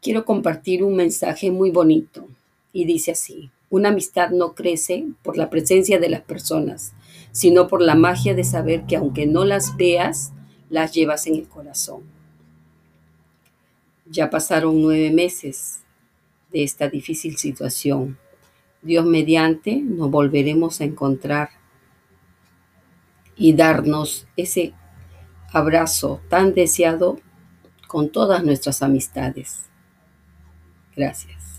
quiero compartir un mensaje muy bonito y dice así, una amistad no crece por la presencia de las personas, sino por la magia de saber que aunque no las veas, las llevas en el corazón. Ya pasaron nueve meses de esta difícil situación. Dios mediante nos volveremos a encontrar y darnos ese abrazo tan deseado con todas nuestras amistades. Gracias.